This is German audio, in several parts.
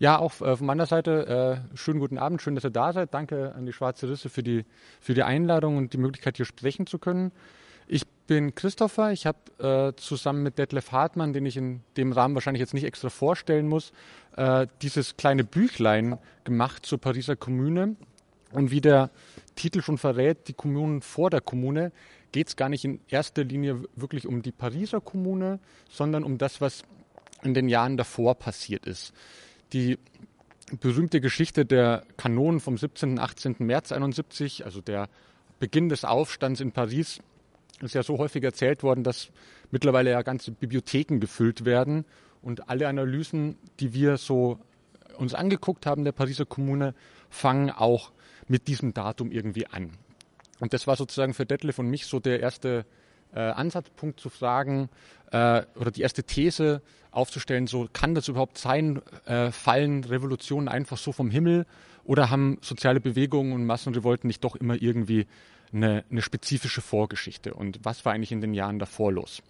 Ja, auch äh, von meiner Seite äh, schönen guten Abend, schön, dass ihr da seid. Danke an die Schwarze Risse für die, für die Einladung und die Möglichkeit, hier sprechen zu können. Ich bin Christopher. Ich habe äh, zusammen mit Detlef Hartmann, den ich in dem Rahmen wahrscheinlich jetzt nicht extra vorstellen muss, äh, dieses kleine Büchlein gemacht zur Pariser Kommune. Und wie der Titel schon verrät, die Kommunen vor der Kommune, geht es gar nicht in erster Linie wirklich um die Pariser Kommune, sondern um das, was in den Jahren davor passiert ist. Die berühmte Geschichte der Kanonen vom 17. und 18. März 71, also der Beginn des Aufstands in Paris, ist ja so häufig erzählt worden, dass mittlerweile ja ganze Bibliotheken gefüllt werden und alle Analysen, die wir so uns angeguckt haben der Pariser Kommune, fangen auch mit diesem Datum irgendwie an. Und das war sozusagen für Detlef und mich so der erste äh, Ansatzpunkt zu fragen äh, oder die erste These aufzustellen, so kann das überhaupt sein, äh, fallen Revolutionen einfach so vom Himmel oder haben soziale Bewegungen und Massenrevolten nicht doch immer irgendwie eine, eine spezifische Vorgeschichte und was war eigentlich in den Jahren davor los?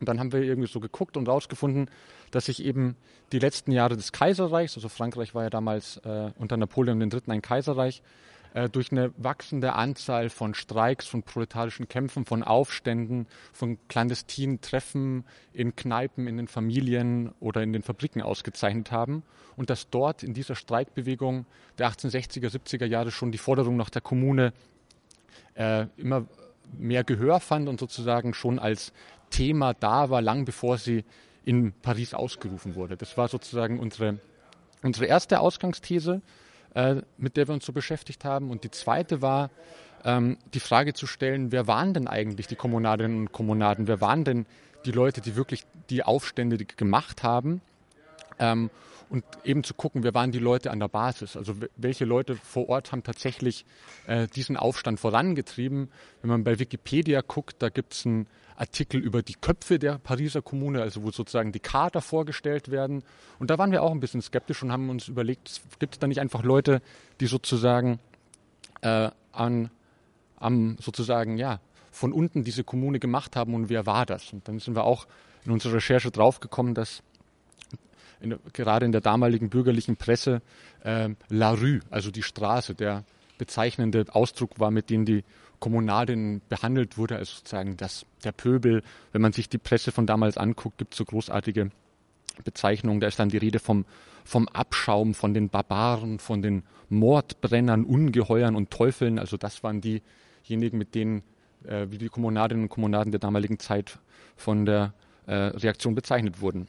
Und dann haben wir irgendwie so geguckt und rausgefunden, dass sich eben die letzten Jahre des Kaiserreichs, also Frankreich war ja damals äh, unter Napoleon III. ein Kaiserreich, äh, durch eine wachsende Anzahl von Streiks, von proletarischen Kämpfen, von Aufständen, von clandestinen Treffen in Kneipen, in den Familien oder in den Fabriken ausgezeichnet haben und dass dort in dieser Streikbewegung der 1860er, 70er Jahre schon die Forderung nach der Kommune äh, immer mehr Gehör fand und sozusagen schon als Thema da war, lang bevor sie in Paris ausgerufen wurde. Das war sozusagen unsere, unsere erste Ausgangsthese, äh, mit der wir uns so beschäftigt haben. Und die zweite war, ähm, die Frage zu stellen, wer waren denn eigentlich die Kommunadinnen und Kommunaden? Wer waren denn die Leute, die wirklich die Aufstände gemacht haben? Ähm, und eben zu gucken, wer waren die Leute an der Basis, also welche Leute vor Ort haben tatsächlich äh, diesen Aufstand vorangetrieben. Wenn man bei Wikipedia guckt, da gibt es einen Artikel über die Köpfe der Pariser Kommune, also wo sozusagen die Kader vorgestellt werden. Und da waren wir auch ein bisschen skeptisch und haben uns überlegt, gibt es da nicht einfach Leute, die sozusagen äh, an, am sozusagen, ja, von unten diese Kommune gemacht haben und wer war das? Und dann sind wir auch in unserer Recherche draufgekommen, dass in, gerade in der damaligen bürgerlichen Presse äh, La Rue, also die Straße, der bezeichnende Ausdruck war, mit dem die Kommunalin behandelt wurde, also sozusagen das, der Pöbel. Wenn man sich die Presse von damals anguckt, gibt es so großartige Bezeichnungen. Da ist dann die Rede vom, vom Abschaum, von den Barbaren, von den Mordbrennern, Ungeheuern und Teufeln. Also das waren diejenigen, mit denen äh, wie die Kommunadinnen und Kommunaden der damaligen Zeit von der äh, Reaktion bezeichnet wurden.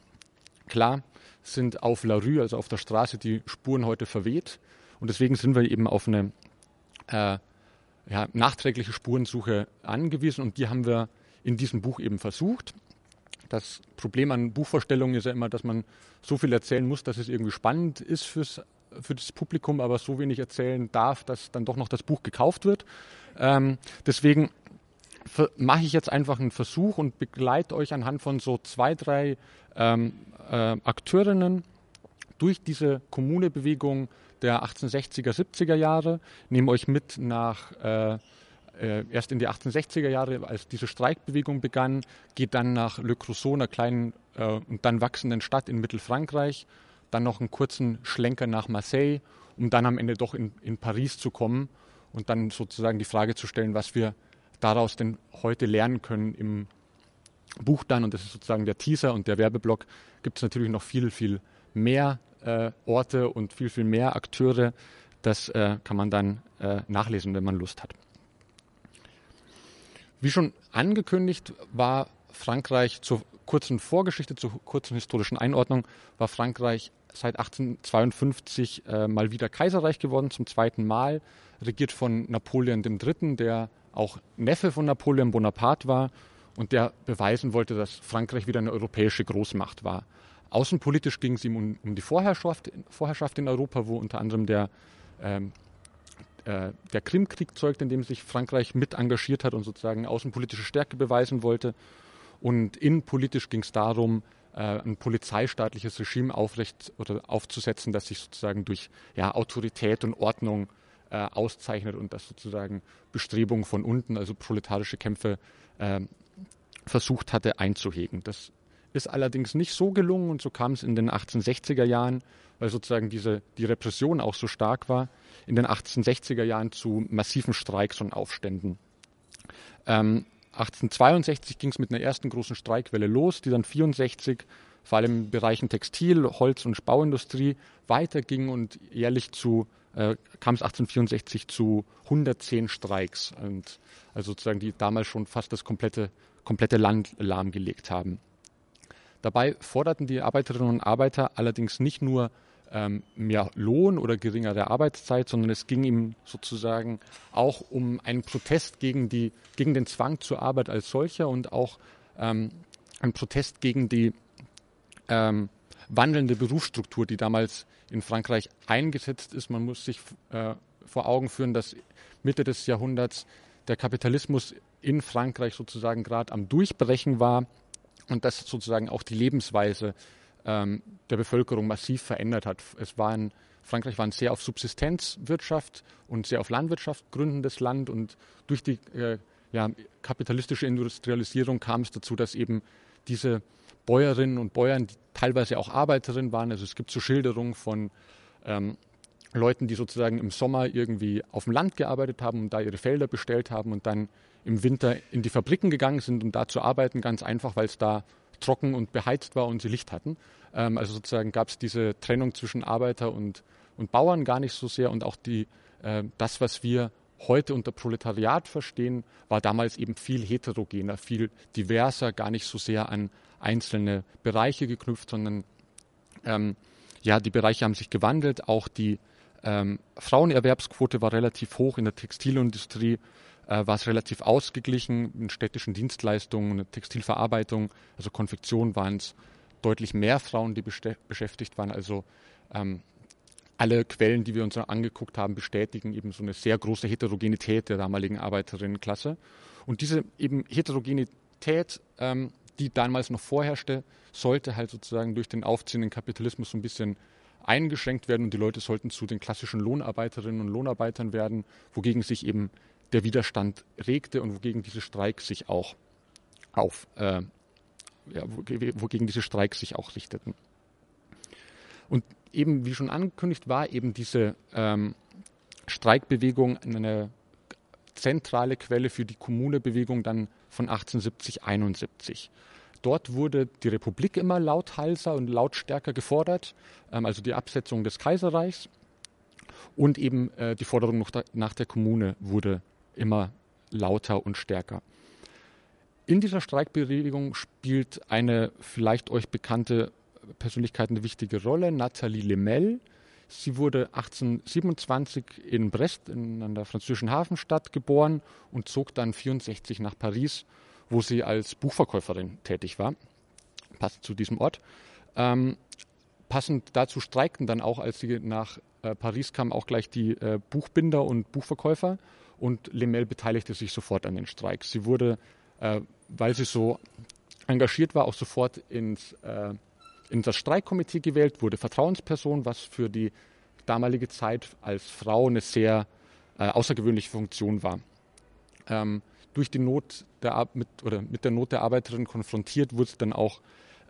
Klar, sind auf La Rue, also auf der Straße, die Spuren heute verweht. Und deswegen sind wir eben auf eine äh, ja, nachträgliche Spurensuche angewiesen und die haben wir in diesem Buch eben versucht. Das Problem an Buchvorstellungen ist ja immer, dass man so viel erzählen muss, dass es irgendwie spannend ist fürs, für das Publikum, aber so wenig erzählen darf, dass dann doch noch das Buch gekauft wird. Ähm, deswegen mache ich jetzt einfach einen Versuch und begleite euch anhand von so zwei, drei ähm, äh, Akteurinnen durch diese Kommunebewegung der 1860er, 70er Jahre, nehme euch mit nach äh, äh, erst in die 1860er Jahre, als diese Streikbewegung begann, geht dann nach Le Creusot, einer kleinen äh, und dann wachsenden Stadt in Mittelfrankreich, dann noch einen kurzen Schlenker nach Marseille, um dann am Ende doch in, in Paris zu kommen und dann sozusagen die Frage zu stellen, was wir daraus denn heute lernen können im Buch dann, und das ist sozusagen der Teaser und der Werbeblock, gibt es natürlich noch viel, viel mehr äh, Orte und viel, viel mehr Akteure. Das äh, kann man dann äh, nachlesen, wenn man Lust hat. Wie schon angekündigt, war Frankreich zur kurzen Vorgeschichte, zur kurzen historischen Einordnung, war Frankreich seit 1852 äh, mal wieder Kaiserreich geworden, zum zweiten Mal, regiert von Napoleon III., der auch Neffe von Napoleon Bonaparte war und der beweisen wollte, dass Frankreich wieder eine europäische Großmacht war. Außenpolitisch ging es ihm um, um die Vorherrschaft, Vorherrschaft, in Europa, wo unter anderem der, ähm, äh, der Krimkrieg zeugt, in dem sich Frankreich mit engagiert hat und sozusagen außenpolitische Stärke beweisen wollte. Und innenpolitisch ging es darum, äh, ein polizeistaatliches Regime aufrecht oder aufzusetzen, das sich sozusagen durch ja, Autorität und Ordnung äh, auszeichnet und das sozusagen Bestrebungen von unten, also proletarische Kämpfe, äh, versucht hatte einzuhegen. Das ist allerdings nicht so gelungen und so kam es in den 1860er Jahren, weil sozusagen diese, die Repression auch so stark war, in den 1860er Jahren zu massiven Streiks und Aufständen. Ähm, 1862 ging es mit einer ersten großen Streikwelle los, die dann 64 vor allem in Bereichen Textil, Holz- und Bauindustrie weiterging und jährlich zu kam es 1864 zu 110 Streiks und also sozusagen die damals schon fast das komplette komplette Land lahmgelegt haben. Dabei forderten die Arbeiterinnen und Arbeiter allerdings nicht nur ähm, mehr Lohn oder geringere Arbeitszeit, sondern es ging ihm sozusagen auch um einen Protest gegen, die, gegen den Zwang zur Arbeit als solcher und auch ähm, einen Protest gegen die ähm, wandelnde Berufsstruktur, die damals in Frankreich eingesetzt ist. Man muss sich äh, vor Augen führen, dass Mitte des Jahrhunderts der Kapitalismus in Frankreich sozusagen gerade am Durchbrechen war und das sozusagen auch die Lebensweise ähm, der Bevölkerung massiv verändert hat. Es war ein, Frankreich war ein sehr auf Subsistenzwirtschaft und sehr auf Landwirtschaft gründendes Land und durch die äh, ja, kapitalistische Industrialisierung kam es dazu, dass eben diese Bäuerinnen und Bäuern, die teilweise auch Arbeiterinnen waren, also es gibt so Schilderungen von ähm, Leuten, die sozusagen im Sommer irgendwie auf dem Land gearbeitet haben und da ihre Felder bestellt haben und dann im Winter in die Fabriken gegangen sind, um da zu arbeiten, ganz einfach, weil es da trocken und beheizt war und sie Licht hatten. Ähm, also sozusagen gab es diese Trennung zwischen Arbeiter und, und Bauern gar nicht so sehr und auch die, äh, das, was wir heute unter Proletariat verstehen, war damals eben viel heterogener, viel diverser, gar nicht so sehr an einzelne Bereiche geknüpft, sondern ähm, ja, die Bereiche haben sich gewandelt. Auch die ähm, Frauenerwerbsquote war relativ hoch in der Textilindustrie äh, war es relativ ausgeglichen. In städtischen Dienstleistungen, Textilverarbeitung, also Konfektion waren es deutlich mehr Frauen, die beschäftigt waren. Also ähm, alle Quellen, die wir uns angeguckt haben, bestätigen eben so eine sehr große Heterogenität der damaligen Arbeiterinnenklasse. Und diese eben Heterogenität, ähm, die damals noch vorherrschte, sollte halt sozusagen durch den aufziehenden Kapitalismus so ein bisschen eingeschränkt werden und die Leute sollten zu den klassischen Lohnarbeiterinnen und Lohnarbeitern werden, wogegen sich eben der Widerstand regte und wogegen diese Streiks sich auch auf, äh, ja, wogegen diese Streiks sich auch richteten. Und eben, wie schon angekündigt, war eben diese ähm, Streikbewegung eine zentrale Quelle für die Kommunebewegung dann von 1870, 71. Dort wurde die Republik immer lauthalser und lautstärker gefordert, ähm, also die Absetzung des Kaiserreichs und eben äh, die Forderung nach der Kommune wurde immer lauter und stärker. In dieser Streikbewegung spielt eine vielleicht euch bekannte Persönlichkeit eine wichtige Rolle, Nathalie Lemel. Sie wurde 1827 in Brest, in einer französischen Hafenstadt, geboren und zog dann 64 nach Paris, wo sie als Buchverkäuferin tätig war. Passt zu diesem Ort. Ähm, passend dazu streikten dann auch, als sie nach äh, Paris kam, auch gleich die äh, Buchbinder und Buchverkäufer und Lemel beteiligte sich sofort an den Streik. Sie wurde, äh, weil sie so engagiert war, auch sofort ins, äh, in das Streikkomitee gewählt, wurde Vertrauensperson, was für die damalige Zeit als Frau eine sehr äh, außergewöhnliche Funktion war. Ähm, durch die Not der mit, oder mit der Not der Arbeiterin konfrontiert, wurde sie dann auch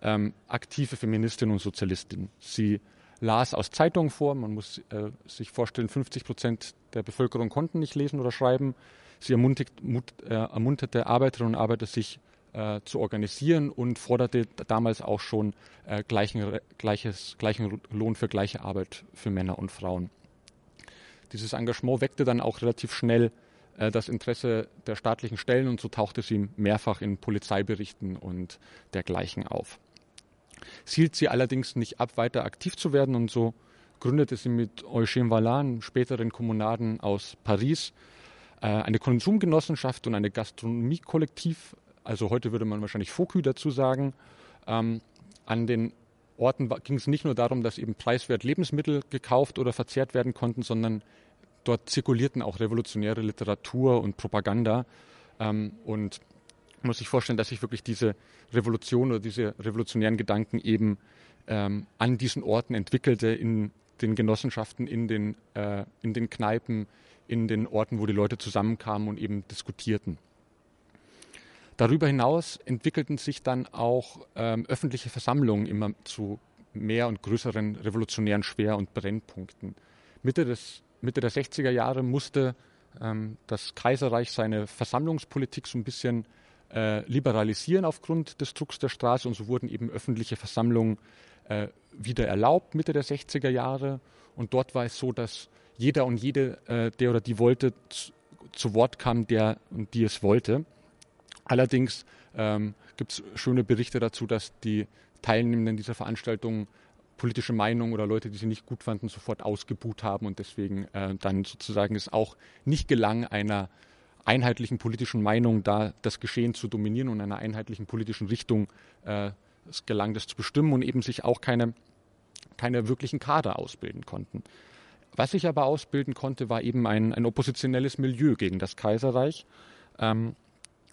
ähm, aktive Feministin und Sozialistin. Sie las aus Zeitungen vor. Man muss äh, sich vorstellen, 50 Prozent der Bevölkerung konnten nicht lesen oder schreiben. Sie ermutigt, mut, äh, ermunterte Arbeiterinnen und Arbeiter, sich äh, zu organisieren und forderte damals auch schon äh, gleichen, gleiches, gleichen Lohn für gleiche Arbeit für Männer und Frauen. Dieses Engagement weckte dann auch relativ schnell äh, das Interesse der staatlichen Stellen und so tauchte sie mehrfach in Polizeiberichten und dergleichen auf. Es hielt sie allerdings nicht ab, weiter aktiv zu werden und so gründete sie mit Eugène Valland, späteren Kommunaden aus Paris, äh, eine Konsumgenossenschaft und eine Gastronomiekollektiv, also heute würde man wahrscheinlich Fokü dazu sagen. Ähm, an den Orten ging es nicht nur darum, dass eben preiswert Lebensmittel gekauft oder verzehrt werden konnten, sondern dort zirkulierten auch revolutionäre Literatur und Propaganda. Ähm, und man muss sich vorstellen, dass sich wirklich diese Revolution oder diese revolutionären Gedanken eben ähm, an diesen Orten entwickelte, in den Genossenschaften, in den, äh, in den Kneipen, in den Orten, wo die Leute zusammenkamen und eben diskutierten. Darüber hinaus entwickelten sich dann auch ähm, öffentliche Versammlungen immer zu mehr und größeren revolutionären Schwer- und Brennpunkten. Mitte, des, Mitte der 60er Jahre musste ähm, das Kaiserreich seine Versammlungspolitik so ein bisschen äh, liberalisieren aufgrund des Drucks der Straße. Und so wurden eben öffentliche Versammlungen äh, wieder erlaubt Mitte der 60er Jahre. Und dort war es so, dass jeder und jede, äh, der oder die wollte, zu, zu Wort kam, der und die es wollte. Allerdings ähm, gibt es schöne Berichte dazu, dass die Teilnehmenden dieser Veranstaltung politische Meinungen oder Leute, die sie nicht gut fanden, sofort ausgebuht haben. Und deswegen äh, dann sozusagen es auch nicht gelang, einer einheitlichen politischen Meinung da das Geschehen zu dominieren und einer einheitlichen politischen Richtung äh, es gelang, das zu bestimmen und eben sich auch keine, keine wirklichen Kader ausbilden konnten. Was sich aber ausbilden konnte, war eben ein, ein oppositionelles Milieu gegen das Kaiserreich. Ähm,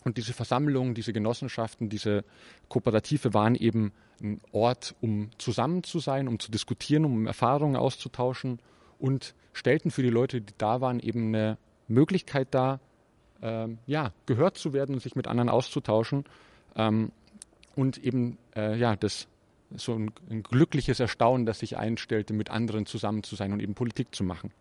und diese Versammlungen, diese Genossenschaften, diese Kooperative waren eben ein Ort, um zusammen zu sein, um zu diskutieren, um Erfahrungen auszutauschen und stellten für die Leute, die da waren, eben eine Möglichkeit dar, ähm, ja, gehört zu werden und sich mit anderen auszutauschen ähm, und eben äh, ja, das so ein, ein, glückliches Erstaunen, das sich einstellte, mit anderen zusammen zu sein und eben Politik zu machen.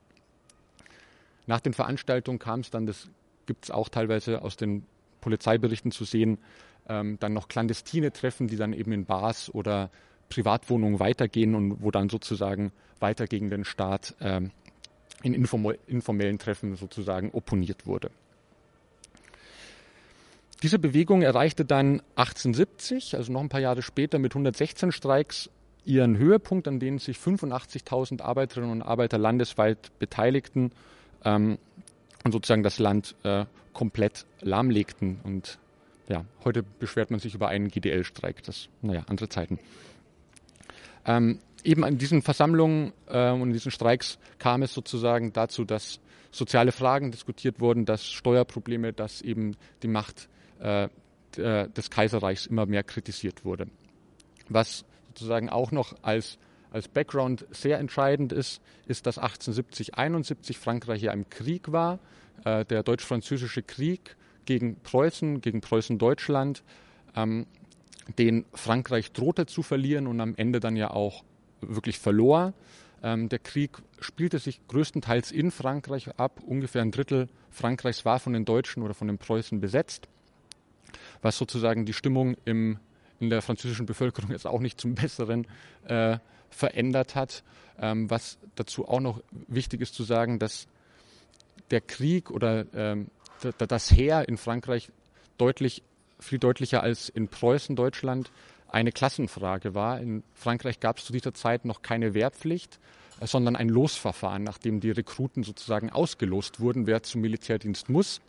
Nach den Veranstaltungen kam es dann, das gibt es auch teilweise aus den Polizeiberichten zu sehen, ähm, dann noch clandestine Treffen, die dann eben in Bars oder Privatwohnungen weitergehen und wo dann sozusagen weiter gegen den Staat ähm, in informellen Treffen sozusagen opponiert wurde. Diese Bewegung erreichte dann 1870, also noch ein paar Jahre später, mit 116 Streiks ihren Höhepunkt, an denen sich 85.000 Arbeiterinnen und Arbeiter landesweit beteiligten ähm, und sozusagen das Land äh, komplett lahmlegten. Und ja, heute beschwert man sich über einen GDL-Streik. Das, naja, andere Zeiten. Ähm, eben an diesen Versammlungen äh, und in diesen Streiks kam es sozusagen dazu, dass soziale Fragen diskutiert wurden, dass Steuerprobleme, dass eben die Macht äh, äh, des Kaiserreichs immer mehr kritisiert wurde. Was sozusagen auch noch als, als Background sehr entscheidend ist, ist, dass 1870, 71 Frankreich ja im Krieg war, äh, der deutsch-französische Krieg gegen Preußen, gegen Preußen-Deutschland, ähm, den Frankreich drohte zu verlieren und am Ende dann ja auch wirklich verlor. Ähm, der Krieg spielte sich größtenteils in Frankreich ab. Ungefähr ein Drittel Frankreichs war von den Deutschen oder von den Preußen besetzt was sozusagen die Stimmung im, in der französischen Bevölkerung jetzt auch nicht zum Besseren äh, verändert hat. Ähm, was dazu auch noch wichtig ist zu sagen, dass der Krieg oder ähm, das Heer in Frankreich deutlich, viel deutlicher als in Preußen, Deutschland, eine Klassenfrage war. In Frankreich gab es zu dieser Zeit noch keine Wehrpflicht, äh, sondern ein Losverfahren, nachdem die Rekruten sozusagen ausgelost wurden, wer zum Militärdienst muss.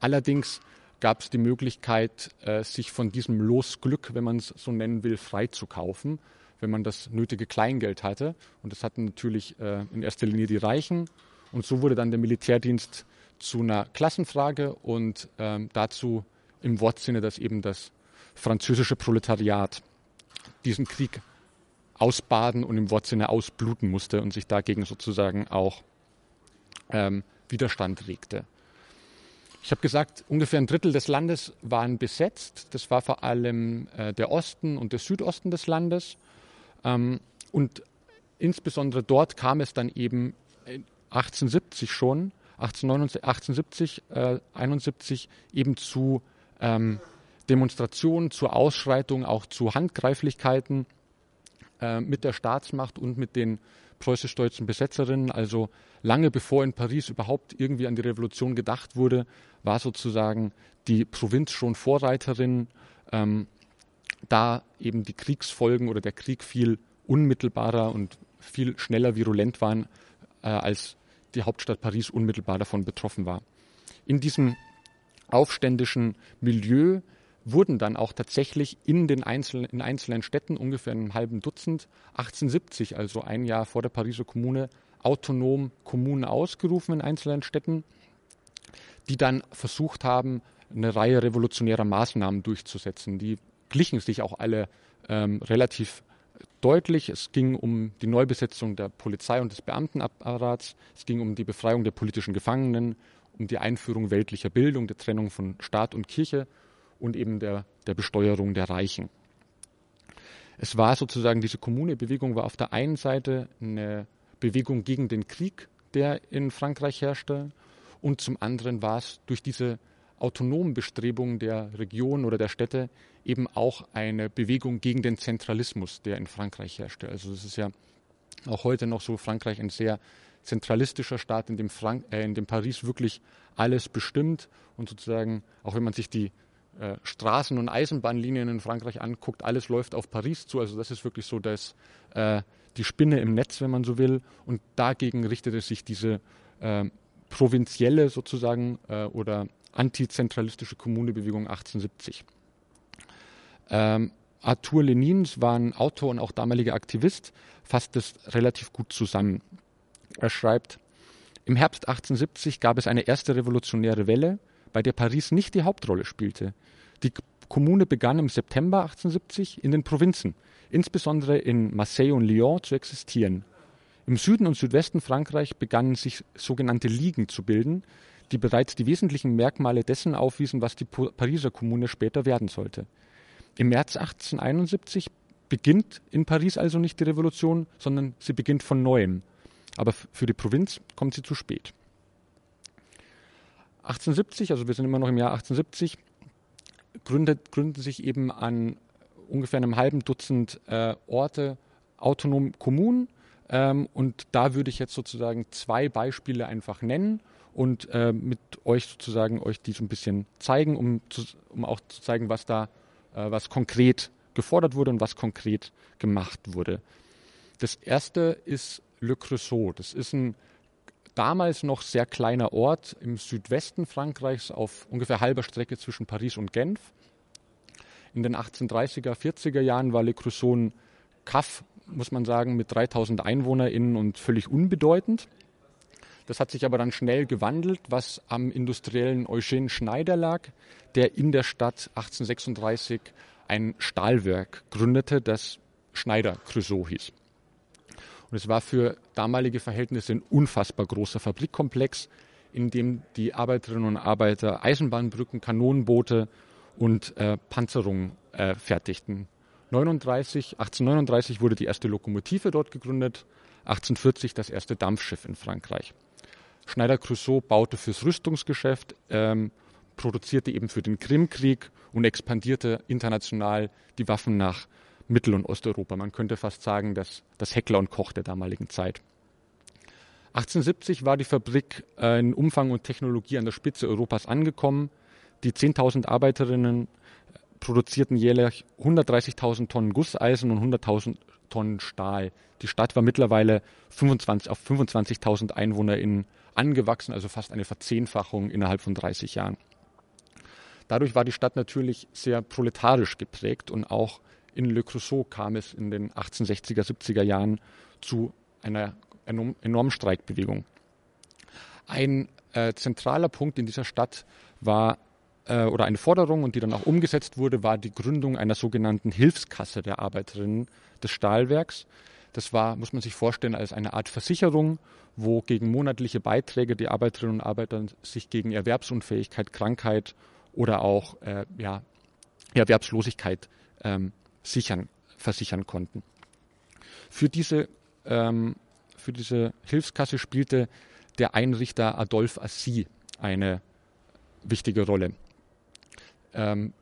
Allerdings gab es die Möglichkeit, äh, sich von diesem Losglück, wenn man es so nennen will, freizukaufen, wenn man das nötige Kleingeld hatte. Und das hatten natürlich äh, in erster Linie die Reichen. Und so wurde dann der Militärdienst zu einer Klassenfrage und ähm, dazu im Wortsinne, dass eben das französische Proletariat diesen Krieg ausbaden und im Wortsinne ausbluten musste und sich dagegen sozusagen auch ähm, Widerstand regte. Ich habe gesagt, ungefähr ein Drittel des Landes waren besetzt. Das war vor allem äh, der Osten und der Südosten des Landes. Ähm, und insbesondere dort kam es dann eben 1870 schon, 1870, äh, 71 eben zu ähm, Demonstrationen, zu Ausschreitungen, auch zu Handgreiflichkeiten äh, mit der Staatsmacht und mit den preußisch-deutschen Besetzerinnen. Also lange bevor in Paris überhaupt irgendwie an die Revolution gedacht wurde, war sozusagen die Provinz schon Vorreiterin, ähm, da eben die Kriegsfolgen oder der Krieg viel unmittelbarer und viel schneller virulent waren, äh, als die Hauptstadt Paris unmittelbar davon betroffen war. In diesem aufständischen Milieu wurden dann auch tatsächlich in den einzelnen, in einzelnen Städten, ungefähr einem halben Dutzend, 1870, also ein Jahr vor der Pariser Kommune, autonom Kommunen ausgerufen in einzelnen Städten, die dann versucht haben, eine Reihe revolutionärer Maßnahmen durchzusetzen. Die glichen sich auch alle ähm, relativ deutlich. Es ging um die Neubesetzung der Polizei und des Beamtenapparats. Es ging um die Befreiung der politischen Gefangenen, um die Einführung weltlicher Bildung, der Trennung von Staat und Kirche und eben der, der Besteuerung der Reichen. Es war sozusagen, diese Kommunebewegung war auf der einen Seite eine Bewegung gegen den Krieg, der in Frankreich herrschte, und zum anderen war es durch diese autonomen Bestrebungen der Region oder der Städte eben auch eine Bewegung gegen den Zentralismus, der in Frankreich herrschte. Also es ist ja auch heute noch so Frankreich ein sehr zentralistischer Staat, in dem, Frank äh, in dem Paris wirklich alles bestimmt und sozusagen, auch wenn man sich die äh, Straßen- und Eisenbahnlinien in Frankreich anguckt, alles läuft auf Paris zu. Also das ist wirklich so dass, äh, die Spinne im Netz, wenn man so will. Und dagegen richtete sich diese äh, provinzielle sozusagen äh, oder antizentralistische Kommunebewegung 1870. Ähm, Arthur Lenins war ein Autor und auch damaliger Aktivist, fasst es relativ gut zusammen. Er schreibt, im Herbst 1870 gab es eine erste revolutionäre Welle, bei der Paris nicht die Hauptrolle spielte. Die Kommune begann im September 1870 in den Provinzen, insbesondere in Marseille und Lyon, zu existieren. Im Süden und Südwesten Frankreich begannen sich sogenannte Ligen zu bilden, die bereits die wesentlichen Merkmale dessen aufwiesen, was die Pariser Kommune später werden sollte. Im März 1871 beginnt in Paris also nicht die Revolution, sondern sie beginnt von neuem. Aber für die Provinz kommt sie zu spät. 1870, also wir sind immer noch im Jahr 1870, gründet, gründen sich eben an ungefähr einem halben Dutzend äh, Orte autonom Kommunen. Ähm, und da würde ich jetzt sozusagen zwei Beispiele einfach nennen und äh, mit euch sozusagen euch die so ein bisschen zeigen, um, zu, um auch zu zeigen, was da, äh, was konkret gefordert wurde und was konkret gemacht wurde. Das erste ist Le Creusot. Das ist ein damals noch sehr kleiner Ort im Südwesten Frankreichs auf ungefähr halber Strecke zwischen Paris und Genf. In den 1830er, 40er Jahren war Le Creusot ein Kaff, muss man sagen, mit 3000 EinwohnerInnen und völlig unbedeutend. Das hat sich aber dann schnell gewandelt, was am industriellen Eugène Schneider lag, der in der Stadt 1836 ein Stahlwerk gründete, das Schneider Creusot hieß. Und es war für damalige Verhältnisse ein unfassbar großer Fabrikkomplex, in dem die Arbeiterinnen und Arbeiter Eisenbahnbrücken, Kanonenboote und äh, Panzerungen äh, fertigten. 39, 1839 wurde die erste Lokomotive dort gegründet, 1840 das erste Dampfschiff in Frankreich. Schneider Creusot baute fürs Rüstungsgeschäft, ähm, produzierte eben für den Krimkrieg und expandierte international die Waffen nach Mittel- und Osteuropa. Man könnte fast sagen, dass das Heckler und Koch der damaligen Zeit. 1870 war die Fabrik äh, in Umfang und Technologie an der Spitze Europas angekommen. Die 10.000 Arbeiterinnen produzierten jährlich 130.000 Tonnen Gusseisen und 100.000 Tonnen Stahl. Die Stadt war mittlerweile 25, auf 25.000 EinwohnerInnen angewachsen, also fast eine Verzehnfachung innerhalb von 30 Jahren. Dadurch war die Stadt natürlich sehr proletarisch geprägt und auch in Le Creusot kam es in den 1860er, 70er Jahren zu einer enormen Streikbewegung. Ein äh, zentraler Punkt in dieser Stadt war äh, oder eine Forderung und die dann auch umgesetzt wurde, war die Gründung einer sogenannten Hilfskasse der Arbeiterinnen des Stahlwerks. Das war, muss man sich vorstellen, als eine Art Versicherung, wo gegen monatliche Beiträge die Arbeiterinnen und Arbeiter sich gegen Erwerbsunfähigkeit, Krankheit oder auch äh, ja, Erwerbslosigkeit ähm, sichern, versichern konnten. Für diese, ähm, für diese Hilfskasse spielte der Einrichter Adolphe Assy eine wichtige Rolle. Ähm,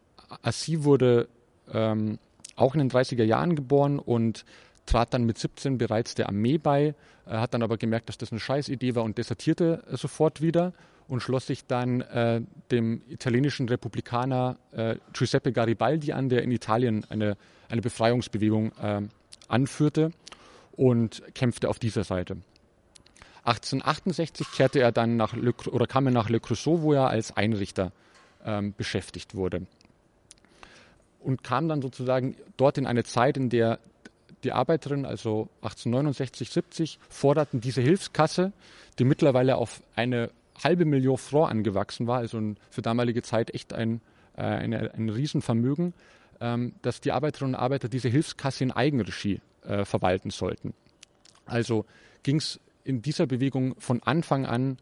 Assy wurde ähm, auch in den 30er Jahren geboren und trat dann mit 17 bereits der Armee bei, er hat dann aber gemerkt, dass das eine Scheißidee war und desertierte sofort wieder und schloss sich dann äh, dem italienischen Republikaner äh, Giuseppe Garibaldi an, der in Italien eine, eine Befreiungsbewegung äh, anführte und kämpfte auf dieser Seite. 1868 kehrte er dann nach Le, oder kam er nach Le Creusot, wo er als Einrichter ähm, beschäftigt wurde und kam dann sozusagen dort in eine Zeit, in der die Arbeiterinnen, also 1869, 70, forderten diese Hilfskasse, die mittlerweile auf eine halbe Million Franc angewachsen war, also für damalige Zeit echt ein, äh, eine, ein Riesenvermögen, ähm, dass die Arbeiterinnen und Arbeiter diese Hilfskasse in Eigenregie äh, verwalten sollten. Also ging es in dieser Bewegung von Anfang an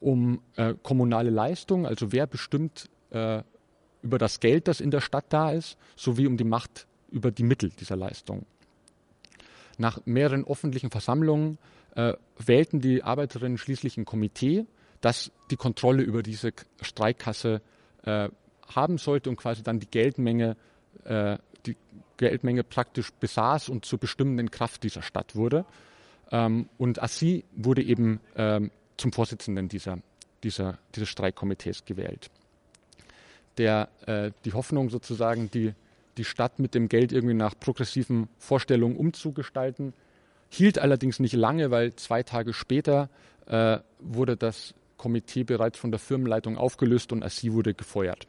um äh, kommunale Leistung, also wer bestimmt, äh, über das Geld, das in der Stadt da ist, sowie um die Macht über die Mittel dieser Leistung. Nach mehreren öffentlichen Versammlungen äh, wählten die Arbeiterinnen schließlich ein Komitee, das die Kontrolle über diese Streikkasse äh, haben sollte und quasi dann die Geldmenge, äh, die Geldmenge praktisch besaß und zur bestimmenden Kraft dieser Stadt wurde. Ähm, und Assi wurde eben ähm, zum Vorsitzenden dieser, dieser, dieses Streikkomitees gewählt. Der, äh, die Hoffnung sozusagen, die, die Stadt mit dem Geld irgendwie nach progressiven Vorstellungen umzugestalten, hielt allerdings nicht lange, weil zwei Tage später äh, wurde das Komitee bereits von der Firmenleitung aufgelöst und Assi wurde gefeuert.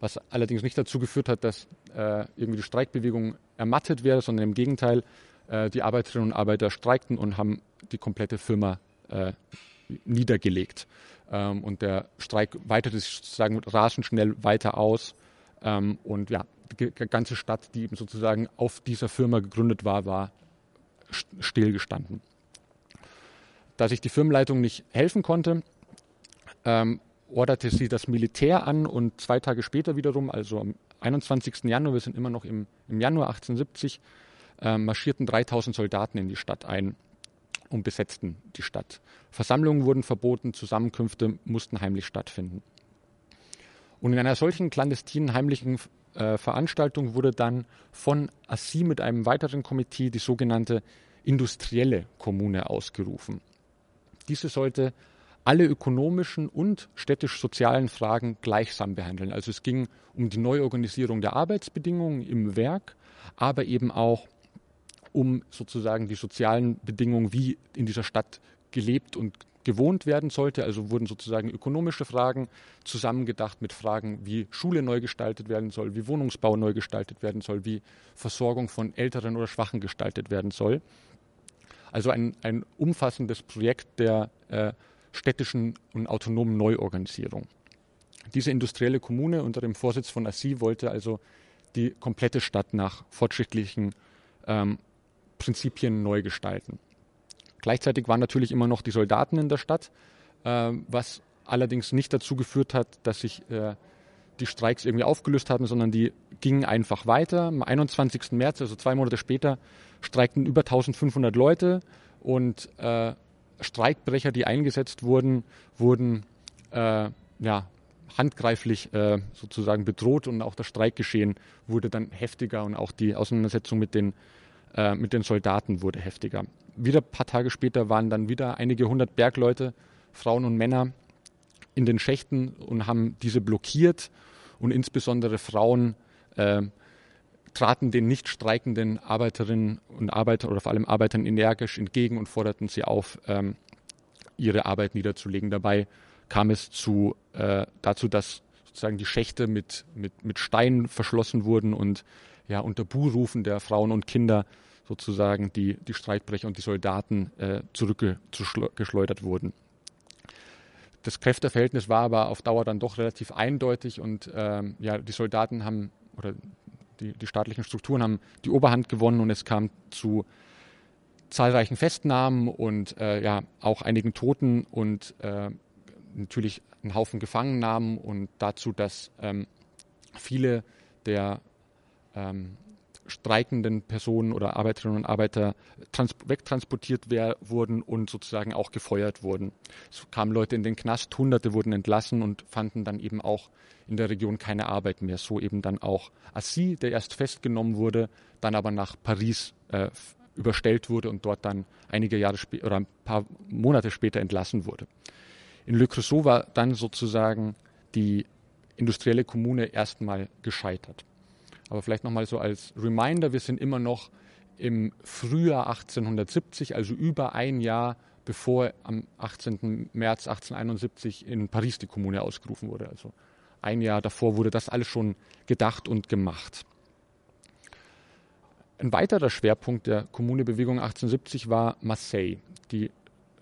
Was allerdings nicht dazu geführt hat, dass äh, irgendwie die Streikbewegung ermattet wäre, sondern im Gegenteil, äh, die Arbeiterinnen und Arbeiter streikten und haben die komplette Firma äh, niedergelegt. Ähm, und der Streik weitete sich sozusagen rasend schnell weiter aus. Ähm, und ja, die ganze Stadt, die eben sozusagen auf dieser Firma gegründet war, war stillgestanden. Da sich die Firmenleitung nicht helfen konnte, ähm, orderte sie das Militär an und zwei Tage später wiederum, also am 21. Januar, wir sind immer noch im, im Januar 1870, äh, marschierten 3000 Soldaten in die Stadt ein und besetzten die Stadt. Versammlungen wurden verboten, Zusammenkünfte mussten heimlich stattfinden. Und in einer solchen clandestinen heimlichen äh, Veranstaltung wurde dann von Assi mit einem weiteren Komitee die sogenannte industrielle Kommune ausgerufen. Diese sollte alle ökonomischen und städtisch-sozialen Fragen gleichsam behandeln. Also es ging um die Neuorganisierung der Arbeitsbedingungen im Werk, aber eben auch um sozusagen die sozialen Bedingungen, wie in dieser Stadt gelebt und gewohnt werden sollte. Also wurden sozusagen ökonomische Fragen zusammengedacht mit Fragen, wie Schule neu gestaltet werden soll, wie Wohnungsbau neu gestaltet werden soll, wie Versorgung von Älteren oder Schwachen gestaltet werden soll. Also ein, ein umfassendes Projekt der äh, städtischen und autonomen Neuorganisierung. Diese industrielle Kommune unter dem Vorsitz von Assi wollte also die komplette Stadt nach fortschrittlichen ähm, Prinzipien neu gestalten. Gleichzeitig waren natürlich immer noch die Soldaten in der Stadt, äh, was allerdings nicht dazu geführt hat, dass sich äh, die Streiks irgendwie aufgelöst hatten, sondern die gingen einfach weiter. Am 21. März, also zwei Monate später, streikten über 1500 Leute und äh, Streikbrecher, die eingesetzt wurden, wurden äh, ja, handgreiflich äh, sozusagen bedroht und auch das Streikgeschehen wurde dann heftiger und auch die Auseinandersetzung mit den äh, mit den Soldaten wurde heftiger. Wieder ein paar Tage später waren dann wieder einige hundert Bergleute, Frauen und Männer, in den Schächten und haben diese blockiert und insbesondere Frauen äh, traten den nicht streikenden Arbeiterinnen und Arbeitern oder vor allem Arbeitern energisch entgegen und forderten sie auf, ähm, ihre Arbeit niederzulegen. Dabei kam es zu, äh, dazu, dass sozusagen die Schächte mit, mit, mit Steinen verschlossen wurden und ja, unter Buhrufen der Frauen und Kinder sozusagen die, die Streitbrecher und die Soldaten äh, zurückgeschleudert wurden. Das Kräfteverhältnis war aber auf Dauer dann doch relativ eindeutig und ähm, ja, die Soldaten haben oder die, die staatlichen Strukturen haben die Oberhand gewonnen und es kam zu zahlreichen Festnahmen und äh, ja auch einigen Toten und äh, natürlich einen Haufen Gefangennahmen und dazu, dass ähm, viele der ähm, streikenden Personen oder Arbeiterinnen und Arbeiter wegtransportiert wurden und sozusagen auch gefeuert wurden. Es kamen Leute in den Knast, Hunderte wurden entlassen und fanden dann eben auch in der Region keine Arbeit mehr. So eben dann auch Assis, der erst festgenommen wurde, dann aber nach Paris äh, überstellt wurde und dort dann einige Jahre oder ein paar Monate später entlassen wurde. In Le Creusot war dann sozusagen die industrielle Kommune erstmal gescheitert. Aber vielleicht nochmal so als Reminder, wir sind immer noch im Frühjahr 1870, also über ein Jahr bevor am 18. März 1871 in Paris die Kommune ausgerufen wurde. Also ein Jahr davor wurde das alles schon gedacht und gemacht. Ein weiterer Schwerpunkt der Kommunebewegung 1870 war Marseille. Die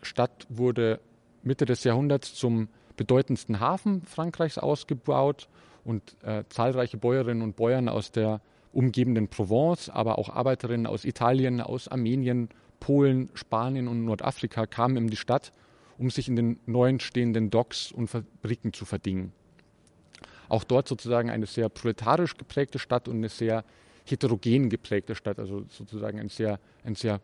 Stadt wurde Mitte des Jahrhunderts zum bedeutendsten Hafen Frankreichs ausgebaut und äh, zahlreiche Bäuerinnen und Bäuer aus der umgebenden Provence, aber auch Arbeiterinnen aus Italien, aus Armenien, Polen, Spanien und Nordafrika kamen in die Stadt, um sich in den neuen stehenden Docks und Fabriken zu verdingen. auch dort sozusagen eine sehr proletarisch geprägte Stadt und eine sehr heterogen geprägte Stadt, also sozusagen ein sehr, ein sehr